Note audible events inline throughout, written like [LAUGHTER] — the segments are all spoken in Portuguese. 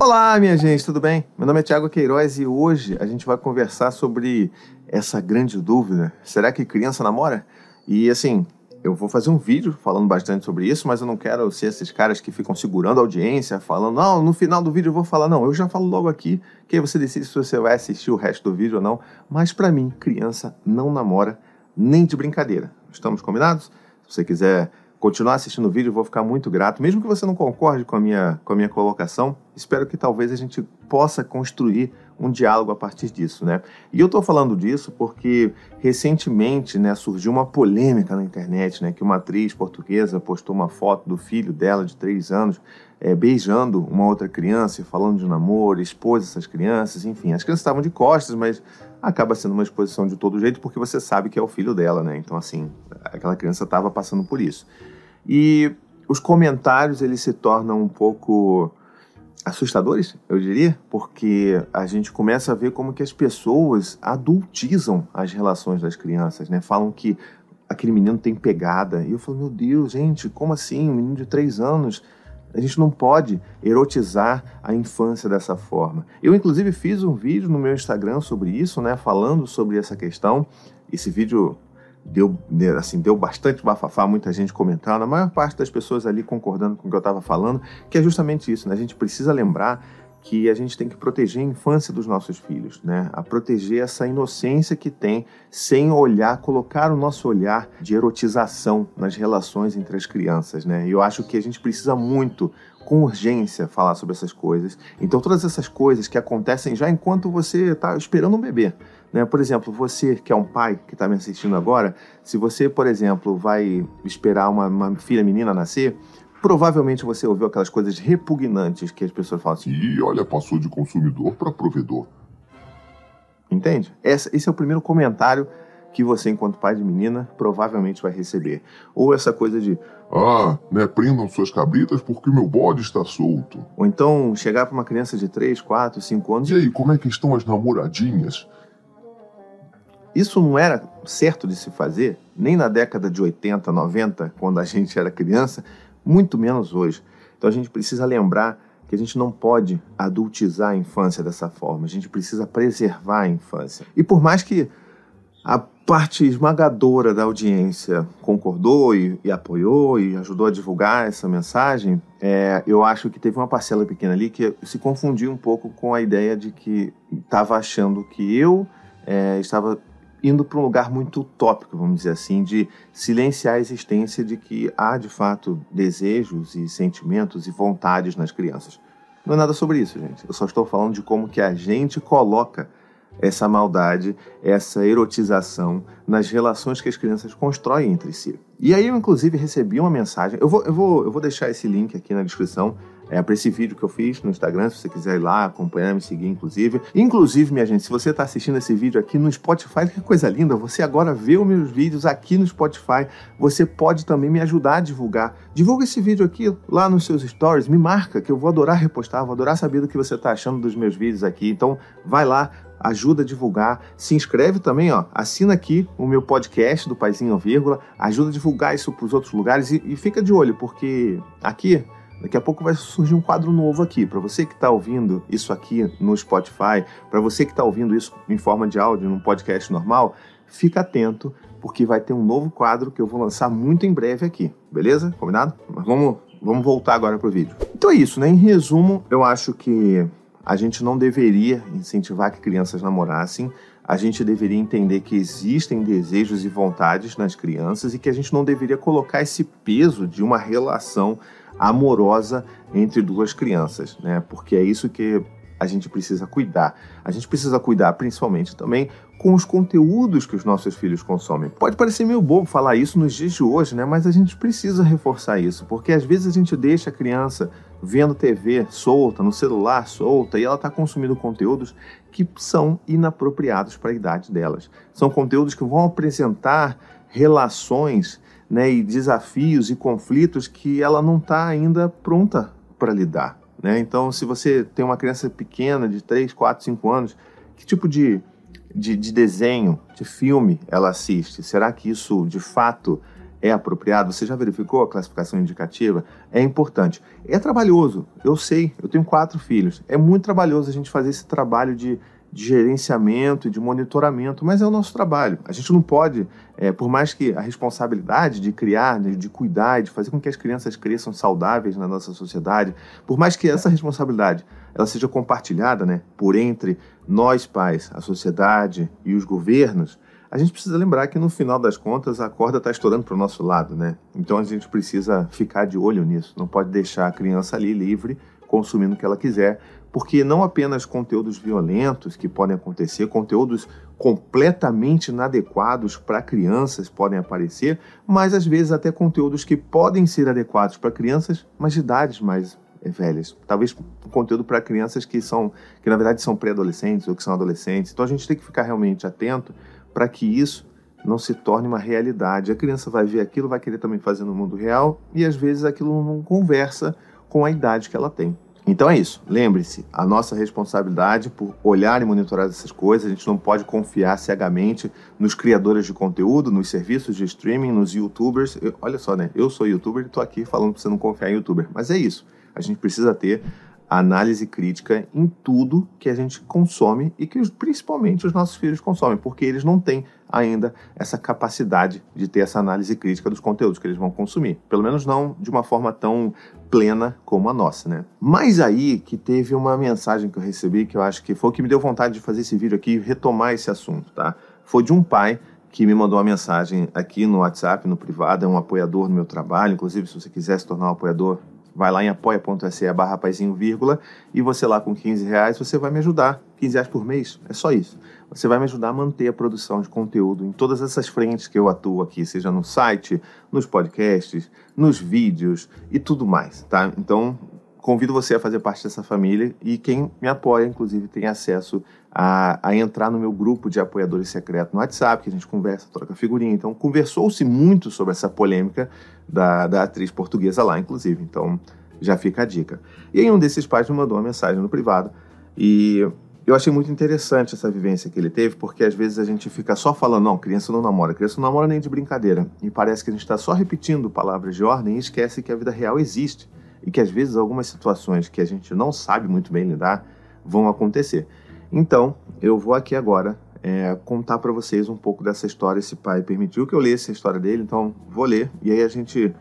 Olá, minha gente, tudo bem? Meu nome é Thiago Queiroz e hoje a gente vai conversar sobre essa grande dúvida: será que criança namora? E assim, eu vou fazer um vídeo falando bastante sobre isso, mas eu não quero ser esses caras que ficam segurando a audiência, falando, não, no final do vídeo eu vou falar, não, eu já falo logo aqui, que aí você decide se você vai assistir o resto do vídeo ou não. Mas para mim, criança não namora nem de brincadeira. Estamos combinados? Se você quiser continuar assistindo o vídeo, eu vou ficar muito grato. Mesmo que você não concorde com a minha, com a minha colocação, espero que talvez a gente possa construir um diálogo a partir disso, né? E eu estou falando disso porque recentemente, né, surgiu uma polêmica na internet, né, que uma atriz portuguesa postou uma foto do filho dela de três anos é, beijando uma outra criança falando de namoro, expôs essas crianças, enfim, as crianças estavam de costas, mas acaba sendo uma exposição de todo jeito porque você sabe que é o filho dela, né? Então, assim, aquela criança estava passando por isso. E os comentários eles se tornam um pouco assustadores, eu diria, porque a gente começa a ver como que as pessoas adultizam as relações das crianças, né? Falam que aquele menino tem pegada. E eu falo, meu Deus, gente, como assim? Um menino de três anos. A gente não pode erotizar a infância dessa forma. Eu, inclusive, fiz um vídeo no meu Instagram sobre isso, né? Falando sobre essa questão. Esse vídeo deu, assim, deu bastante bafafá, muita gente comentando, a maior parte das pessoas ali concordando com o que eu estava falando, que é justamente isso, né? A gente precisa lembrar que a gente tem que proteger a infância dos nossos filhos, né? A proteger essa inocência que tem, sem olhar, colocar o nosso olhar de erotização nas relações entre as crianças, né? E eu acho que a gente precisa muito, com urgência, falar sobre essas coisas. Então, todas essas coisas que acontecem já enquanto você está esperando um bebê, né? Por exemplo, você que é um pai que está me assistindo agora, se você, por exemplo, vai esperar uma, uma filha menina nascer, provavelmente você ouviu aquelas coisas repugnantes que as pessoas falam assim. E olha, passou de consumidor para provedor. Entende? Esse, esse é o primeiro comentário que você, enquanto pai de menina, provavelmente vai receber. Ou essa coisa de. Ah, né? Prendam suas cabritas porque meu bode está solto. Ou então chegar para uma criança de 3, 4, 5 anos. E aí, como é que estão as namoradinhas? Isso não era certo de se fazer, nem na década de 80, 90, quando a gente era criança, muito menos hoje. Então a gente precisa lembrar que a gente não pode adultizar a infância dessa forma, a gente precisa preservar a infância. E por mais que a parte esmagadora da audiência concordou e, e apoiou e ajudou a divulgar essa mensagem, é, eu acho que teve uma parcela pequena ali que se confundiu um pouco com a ideia de que estava achando que eu é, estava indo para um lugar muito utópico, vamos dizer assim, de silenciar a existência de que há de fato desejos e sentimentos e vontades nas crianças. Não é nada sobre isso, gente. Eu só estou falando de como que a gente coloca essa maldade, essa erotização nas relações que as crianças constroem entre si. E aí eu, inclusive, recebi uma mensagem. Eu vou, eu vou, eu vou deixar esse link aqui na descrição é, para esse vídeo que eu fiz no Instagram, se você quiser ir lá acompanhar, me seguir, inclusive. Inclusive, minha gente, se você está assistindo esse vídeo aqui no Spotify, que coisa linda, você agora vê os meus vídeos aqui no Spotify. Você pode também me ajudar a divulgar. Divulga esse vídeo aqui lá nos seus stories, me marca, que eu vou adorar repostar, vou adorar saber do que você está achando dos meus vídeos aqui. Então, vai lá, ajuda a divulgar, se inscreve também, ó, assina aqui o meu podcast do Paizinho Vírgula, ajuda a divulgar isso para os outros lugares e, e fica de olho, porque aqui Daqui a pouco vai surgir um quadro novo aqui. Para você que está ouvindo isso aqui no Spotify, para você que está ouvindo isso em forma de áudio num podcast normal, fica atento, porque vai ter um novo quadro que eu vou lançar muito em breve aqui. Beleza? Combinado? Mas vamos, vamos voltar agora para o vídeo. Então é isso, né? Em resumo, eu acho que a gente não deveria incentivar que crianças namorassem. A gente deveria entender que existem desejos e vontades nas crianças e que a gente não deveria colocar esse peso de uma relação amorosa entre duas crianças, né? Porque é isso que a gente precisa cuidar. A gente precisa cuidar principalmente também com os conteúdos que os nossos filhos consomem. Pode parecer meio bobo falar isso nos dias de hoje, né? Mas a gente precisa reforçar isso, porque às vezes a gente deixa a criança vendo TV solta, no celular solta, e ela está consumindo conteúdos que são inapropriados para a idade delas. São conteúdos que vão apresentar relações né, e desafios e conflitos que ela não está ainda pronta para lidar. Né? Então, se você tem uma criança pequena de 3, 4, 5 anos, que tipo de, de, de desenho, de filme ela assiste? Será que isso de fato é apropriado? Você já verificou a classificação indicativa? É importante. É trabalhoso, eu sei, eu tenho quatro filhos. É muito trabalhoso a gente fazer esse trabalho de, de gerenciamento e de monitoramento, mas é o nosso trabalho. A gente não pode, é, por mais que a responsabilidade de criar, de, de cuidar, de fazer com que as crianças cresçam saudáveis na nossa sociedade, por mais que essa responsabilidade ela seja compartilhada né, por entre nós pais, a sociedade e os governos, a gente precisa lembrar que no final das contas a corda está estourando para o nosso lado, né? Então a gente precisa ficar de olho nisso. Não pode deixar a criança ali livre, consumindo o que ela quiser, porque não apenas conteúdos violentos que podem acontecer, conteúdos completamente inadequados para crianças podem aparecer, mas às vezes até conteúdos que podem ser adequados para crianças, mas de idades mais eh, velhas. Talvez conteúdo para crianças que são, que na verdade são pré-adolescentes ou que são adolescentes. Então a gente tem que ficar realmente atento para que isso não se torne uma realidade. A criança vai ver aquilo, vai querer também fazer no mundo real e às vezes aquilo não conversa com a idade que ela tem. Então é isso. Lembre-se, a nossa responsabilidade por olhar e monitorar essas coisas, a gente não pode confiar cegamente nos criadores de conteúdo, nos serviços de streaming, nos youtubers. Eu, olha só, né? Eu sou youtuber e estou aqui falando para você não confiar em youtuber. Mas é isso. A gente precisa ter análise crítica em tudo que a gente consome e que principalmente os nossos filhos consomem, porque eles não têm ainda essa capacidade de ter essa análise crítica dos conteúdos que eles vão consumir. Pelo menos não de uma forma tão plena como a nossa, né? Mas aí que teve uma mensagem que eu recebi que eu acho que foi o que me deu vontade de fazer esse vídeo aqui e retomar esse assunto, tá? Foi de um pai que me mandou uma mensagem aqui no WhatsApp, no privado, é um apoiador no meu trabalho, inclusive se você quiser se tornar um apoiador, vai lá em apoia.se barra paizinho, vírgula, e você lá com 15 reais, você vai me ajudar. 15 reais por mês, é só isso. Você vai me ajudar a manter a produção de conteúdo em todas essas frentes que eu atuo aqui, seja no site, nos podcasts, nos vídeos e tudo mais, tá? Então, convido você a fazer parte dessa família e quem me apoia, inclusive, tem acesso a, a, entrar no meu grupo de apoiadores secreto no WhatsApp, que a gente conversa, troca figurinha. Então, conversou-se muito sobre essa polêmica da, da atriz portuguesa lá, inclusive. Então, já fica a dica. E aí, um desses pais me mandou uma mensagem no privado e eu achei muito interessante essa vivência que ele teve, porque às vezes a gente fica só falando, não, criança não namora, criança não namora nem de brincadeira. E parece que a gente está só repetindo palavras de ordem e esquece que a vida real existe. E que às vezes algumas situações que a gente não sabe muito bem lidar vão acontecer. Então, eu vou aqui agora é, contar para vocês um pouco dessa história. Esse pai permitiu que eu lesse a história dele, então vou ler e aí a gente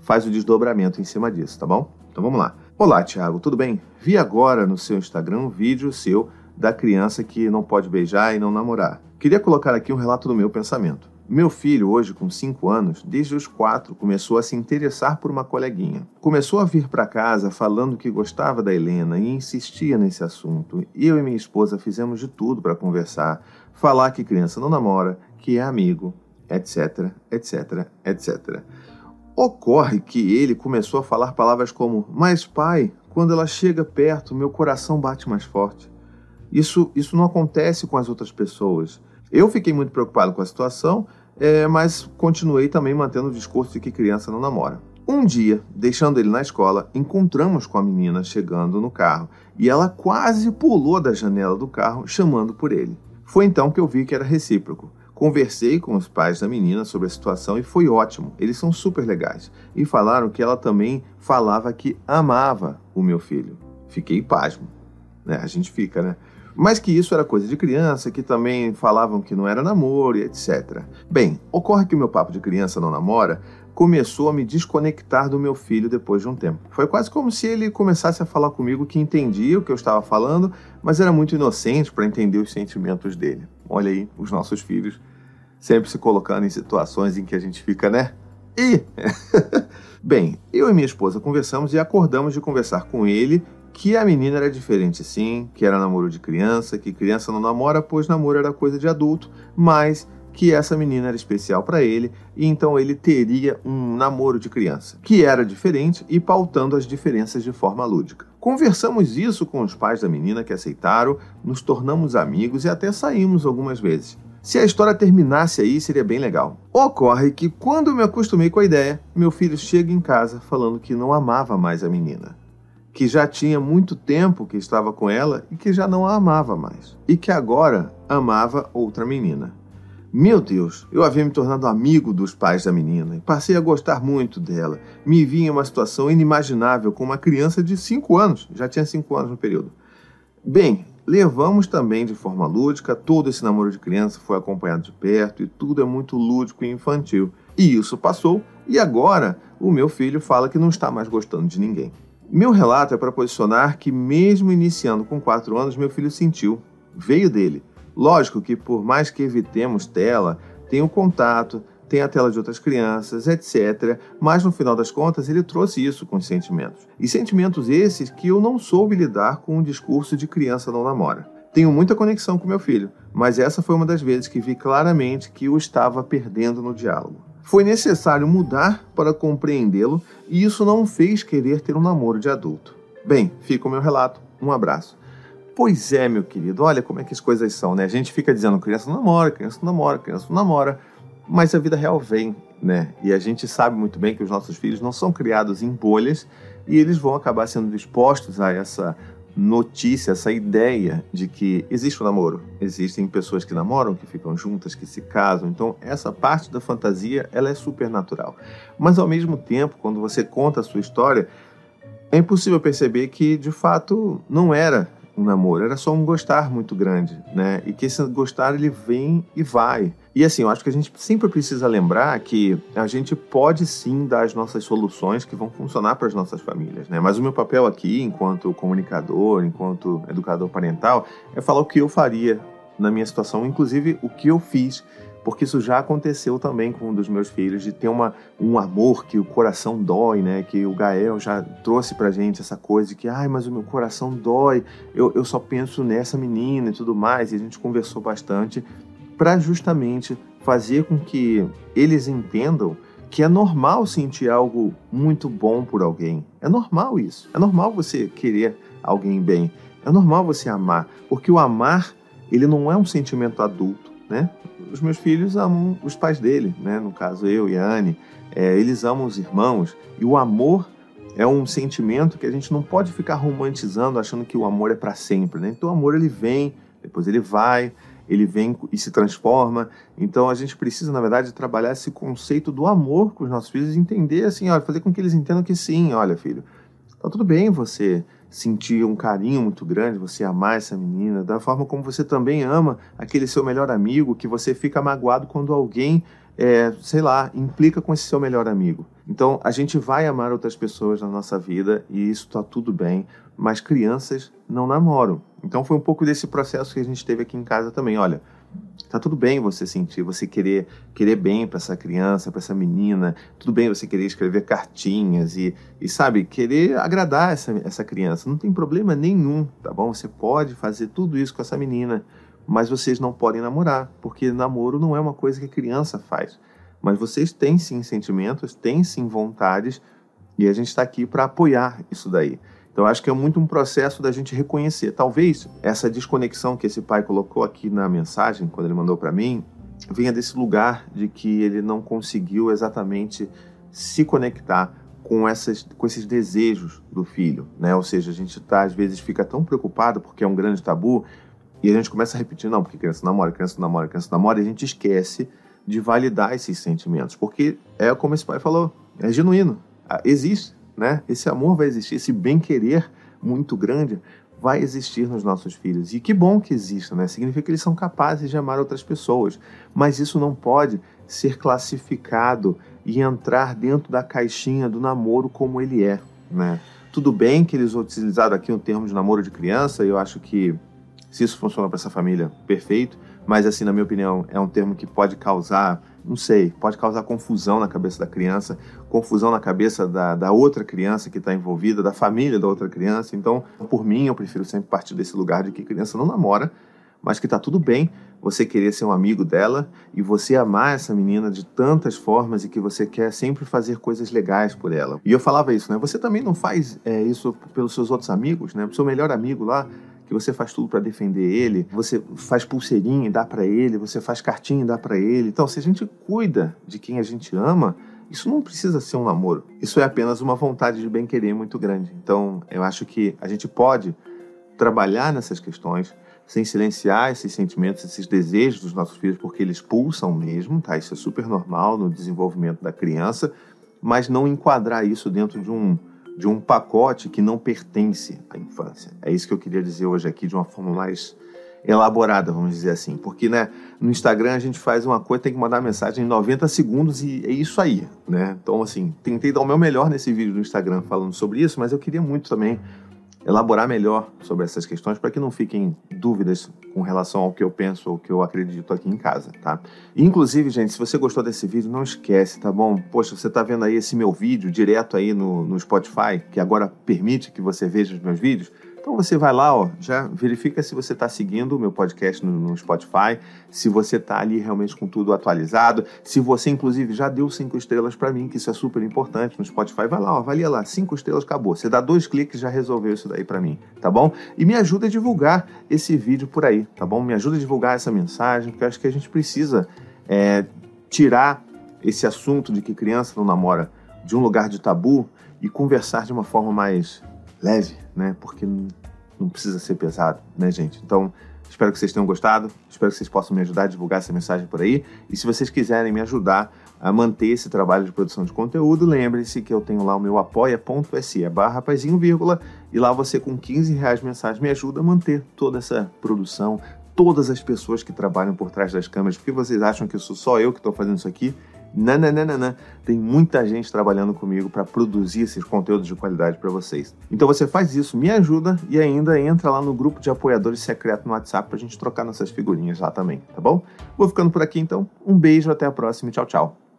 faz o desdobramento em cima disso, tá bom? Então vamos lá. Olá, Thiago, tudo bem? Vi agora no seu Instagram um vídeo seu da criança que não pode beijar e não namorar. Queria colocar aqui um relato do meu pensamento. Meu filho, hoje com 5 anos, desde os 4, começou a se interessar por uma coleguinha. Começou a vir para casa falando que gostava da Helena e insistia nesse assunto. Eu e minha esposa fizemos de tudo para conversar, falar que criança não namora, que é amigo, etc, etc, etc. Ocorre que ele começou a falar palavras como: Mas pai, quando ela chega perto, meu coração bate mais forte. Isso, isso não acontece com as outras pessoas. Eu fiquei muito preocupado com a situação é, mas continuei também mantendo o discurso de que criança não namora. Um dia, deixando ele na escola, encontramos com a menina chegando no carro e ela quase pulou da janela do carro chamando por ele. Foi então que eu vi que era recíproco. Conversei com os pais da menina sobre a situação e foi ótimo. Eles são super legais e falaram que ela também falava que amava o meu filho. Fiquei pasmo. Né? A gente fica, né? Mas que isso era coisa de criança, que também falavam que não era namoro e etc. Bem, ocorre que o meu papo de criança não namora começou a me desconectar do meu filho depois de um tempo. Foi quase como se ele começasse a falar comigo que entendia o que eu estava falando, mas era muito inocente para entender os sentimentos dele. Olha aí, os nossos filhos sempre se colocando em situações em que a gente fica, né? E [LAUGHS] Bem, eu e minha esposa conversamos e acordamos de conversar com ele que a menina era diferente sim, que era namoro de criança, que criança não namora, pois namoro era coisa de adulto, mas que essa menina era especial para ele e então ele teria um namoro de criança, que era diferente e pautando as diferenças de forma lúdica. Conversamos isso com os pais da menina que aceitaram, nos tornamos amigos e até saímos algumas vezes. Se a história terminasse aí, seria bem legal. Ocorre que, quando eu me acostumei com a ideia, meu filho chega em casa falando que não amava mais a menina que já tinha muito tempo que estava com ela e que já não a amava mais, e que agora amava outra menina. Meu Deus, eu havia me tornado amigo dos pais da menina e passei a gostar muito dela. Me vi em uma situação inimaginável com uma criança de 5 anos, já tinha 5 anos no período. Bem, levamos também de forma lúdica, todo esse namoro de criança foi acompanhado de perto e tudo é muito lúdico e infantil. E isso passou e agora o meu filho fala que não está mais gostando de ninguém. Meu relato é para posicionar que, mesmo iniciando com 4 anos, meu filho sentiu, veio dele Lógico que, por mais que evitemos tela, tem o contato, tem a tela de outras crianças, etc. Mas no final das contas, ele trouxe isso com os sentimentos. E sentimentos esses que eu não soube lidar com o discurso de criança não namora. Tenho muita conexão com meu filho, mas essa foi uma das vezes que vi claramente que o estava perdendo no diálogo. Foi necessário mudar para compreendê-lo e isso não fez querer ter um namoro de adulto. Bem, fica o meu relato. Um abraço. Pois é, meu querido, olha como é que as coisas são, né? A gente fica dizendo criança não namora, criança não namora, criança não namora, mas a vida real vem, né? E a gente sabe muito bem que os nossos filhos não são criados em bolhas e eles vão acabar sendo expostos a essa notícia, essa ideia de que existe o um namoro, existem pessoas que namoram, que ficam juntas, que se casam. Então, essa parte da fantasia, ela é super natural. Mas ao mesmo tempo, quando você conta a sua história, é impossível perceber que de fato não era um namoro, era só um gostar muito grande, né? E que esse gostar ele vem e vai. E assim, eu acho que a gente sempre precisa lembrar que a gente pode sim dar as nossas soluções que vão funcionar para as nossas famílias, né? Mas o meu papel aqui, enquanto comunicador, enquanto educador parental, é falar o que eu faria na minha situação, inclusive o que eu fiz porque isso já aconteceu também com um dos meus filhos, de ter uma, um amor que o coração dói, né? Que o Gael já trouxe pra gente essa coisa de que, ai, mas o meu coração dói, eu, eu só penso nessa menina e tudo mais, e a gente conversou bastante para justamente fazer com que eles entendam que é normal sentir algo muito bom por alguém. É normal isso. É normal você querer alguém bem. É normal você amar, porque o amar, ele não é um sentimento adulto, né? os meus filhos amam os pais dele, né? No caso, eu e a Anne. É, eles amam os irmãos. E o amor é um sentimento que a gente não pode ficar romantizando, achando que o amor é para sempre, né? Então o amor ele vem, depois ele vai, ele vem e se transforma. Então a gente precisa, na verdade, trabalhar esse conceito do amor com os nossos filhos e entender assim, olha, fazer com que eles entendam que sim, olha, filho, tá tudo bem você sentir um carinho muito grande, você amar essa menina, da forma como você também ama aquele seu melhor amigo, que você fica magoado quando alguém, é, sei lá, implica com esse seu melhor amigo. Então, a gente vai amar outras pessoas na nossa vida e isso está tudo bem, mas crianças não namoram. Então, foi um pouco desse processo que a gente teve aqui em casa também. Olha, Tá tudo bem você sentir, você querer querer bem para essa criança, para essa menina. Tudo bem você querer escrever cartinhas e, e sabe, querer agradar essa, essa criança. Não tem problema nenhum, tá bom? Você pode fazer tudo isso com essa menina, mas vocês não podem namorar, porque namoro não é uma coisa que a criança faz. Mas vocês têm sim sentimentos, têm sim vontades, e a gente está aqui para apoiar isso daí. Então, acho que é muito um processo da gente reconhecer. Talvez essa desconexão que esse pai colocou aqui na mensagem, quando ele mandou para mim, venha desse lugar de que ele não conseguiu exatamente se conectar com, essas, com esses desejos do filho, né? Ou seja, a gente tá, às vezes fica tão preocupado porque é um grande tabu e a gente começa a repetir, não, porque criança namora, criança namora, criança namora, e a gente esquece de validar esses sentimentos, porque é como esse pai falou, é genuíno, ah, existe, né? Esse amor vai existir, esse bem-querer muito grande vai existir nos nossos filhos. E que bom que exista, né? Significa que eles são capazes de amar outras pessoas. Mas isso não pode ser classificado e entrar dentro da caixinha do namoro como ele é, né? Tudo bem que eles utilizaram aqui o termo de namoro de criança, eu acho que se isso funciona para essa família, perfeito. Mas, assim, na minha opinião, é um termo que pode causar não sei, pode causar confusão na cabeça da criança, confusão na cabeça da, da outra criança que está envolvida, da família da outra criança. Então, por mim, eu prefiro sempre partir desse lugar de que criança não namora, mas que está tudo bem você querer ser um amigo dela e você amar essa menina de tantas formas e que você quer sempre fazer coisas legais por ela. E eu falava isso, né? Você também não faz é, isso pelos seus outros amigos, né? Pro seu melhor amigo lá, que você faz tudo para defender ele, você faz pulseirinha e dá para ele, você faz cartinha e dá para ele. Então, se a gente cuida de quem a gente ama, isso não precisa ser um namoro. Isso é apenas uma vontade de bem querer muito grande. Então, eu acho que a gente pode trabalhar nessas questões sem silenciar esses sentimentos, esses desejos dos nossos filhos, porque eles pulsam mesmo, tá? Isso é super normal no desenvolvimento da criança, mas não enquadrar isso dentro de um, de um pacote que não pertence à infância. É isso que eu queria dizer hoje aqui de uma forma mais elaborada, vamos dizer assim. Porque né, no Instagram a gente faz uma coisa, tem que mandar mensagem em 90 segundos e é isso aí. Né? Então, assim, tentei dar o meu melhor nesse vídeo do Instagram falando sobre isso, mas eu queria muito também elaborar melhor sobre essas questões para que não fiquem dúvidas com relação ao que eu penso ou que eu acredito aqui em casa, tá? Inclusive, gente, se você gostou desse vídeo, não esquece, tá bom? Poxa, você está vendo aí esse meu vídeo direto aí no, no Spotify, que agora permite que você veja os meus vídeos. Então você vai lá, ó, já verifica se você está seguindo o meu podcast no, no Spotify, se você está ali realmente com tudo atualizado, se você inclusive já deu cinco estrelas para mim, que isso é super importante no Spotify, vai lá, ó, avalia lá, cinco estrelas, acabou. Você dá dois cliques já resolveu isso daí para mim, tá bom? E me ajuda a divulgar esse vídeo por aí, tá bom? Me ajuda a divulgar essa mensagem, porque eu acho que a gente precisa é, tirar esse assunto de que criança não namora de um lugar de tabu e conversar de uma forma mais leve, né? Porque não precisa ser pesado, né, gente? Então, espero que vocês tenham gostado, espero que vocês possam me ajudar a divulgar essa mensagem por aí. E se vocês quiserem me ajudar a manter esse trabalho de produção de conteúdo, lembre-se que eu tenho lá o meu apoia.se barra rapazinho, vírgula, e lá você com 15 reais mensagem me ajuda a manter toda essa produção, todas as pessoas que trabalham por trás das câmeras, porque vocês acham que sou só eu que estou fazendo isso aqui? Nananana. Tem muita gente trabalhando comigo para produzir esses conteúdos de qualidade para vocês. Então você faz isso, me ajuda e ainda entra lá no grupo de apoiadores secreto no WhatsApp para a gente trocar nossas figurinhas lá também, tá bom? Vou ficando por aqui então. Um beijo, até a próxima e tchau, tchau.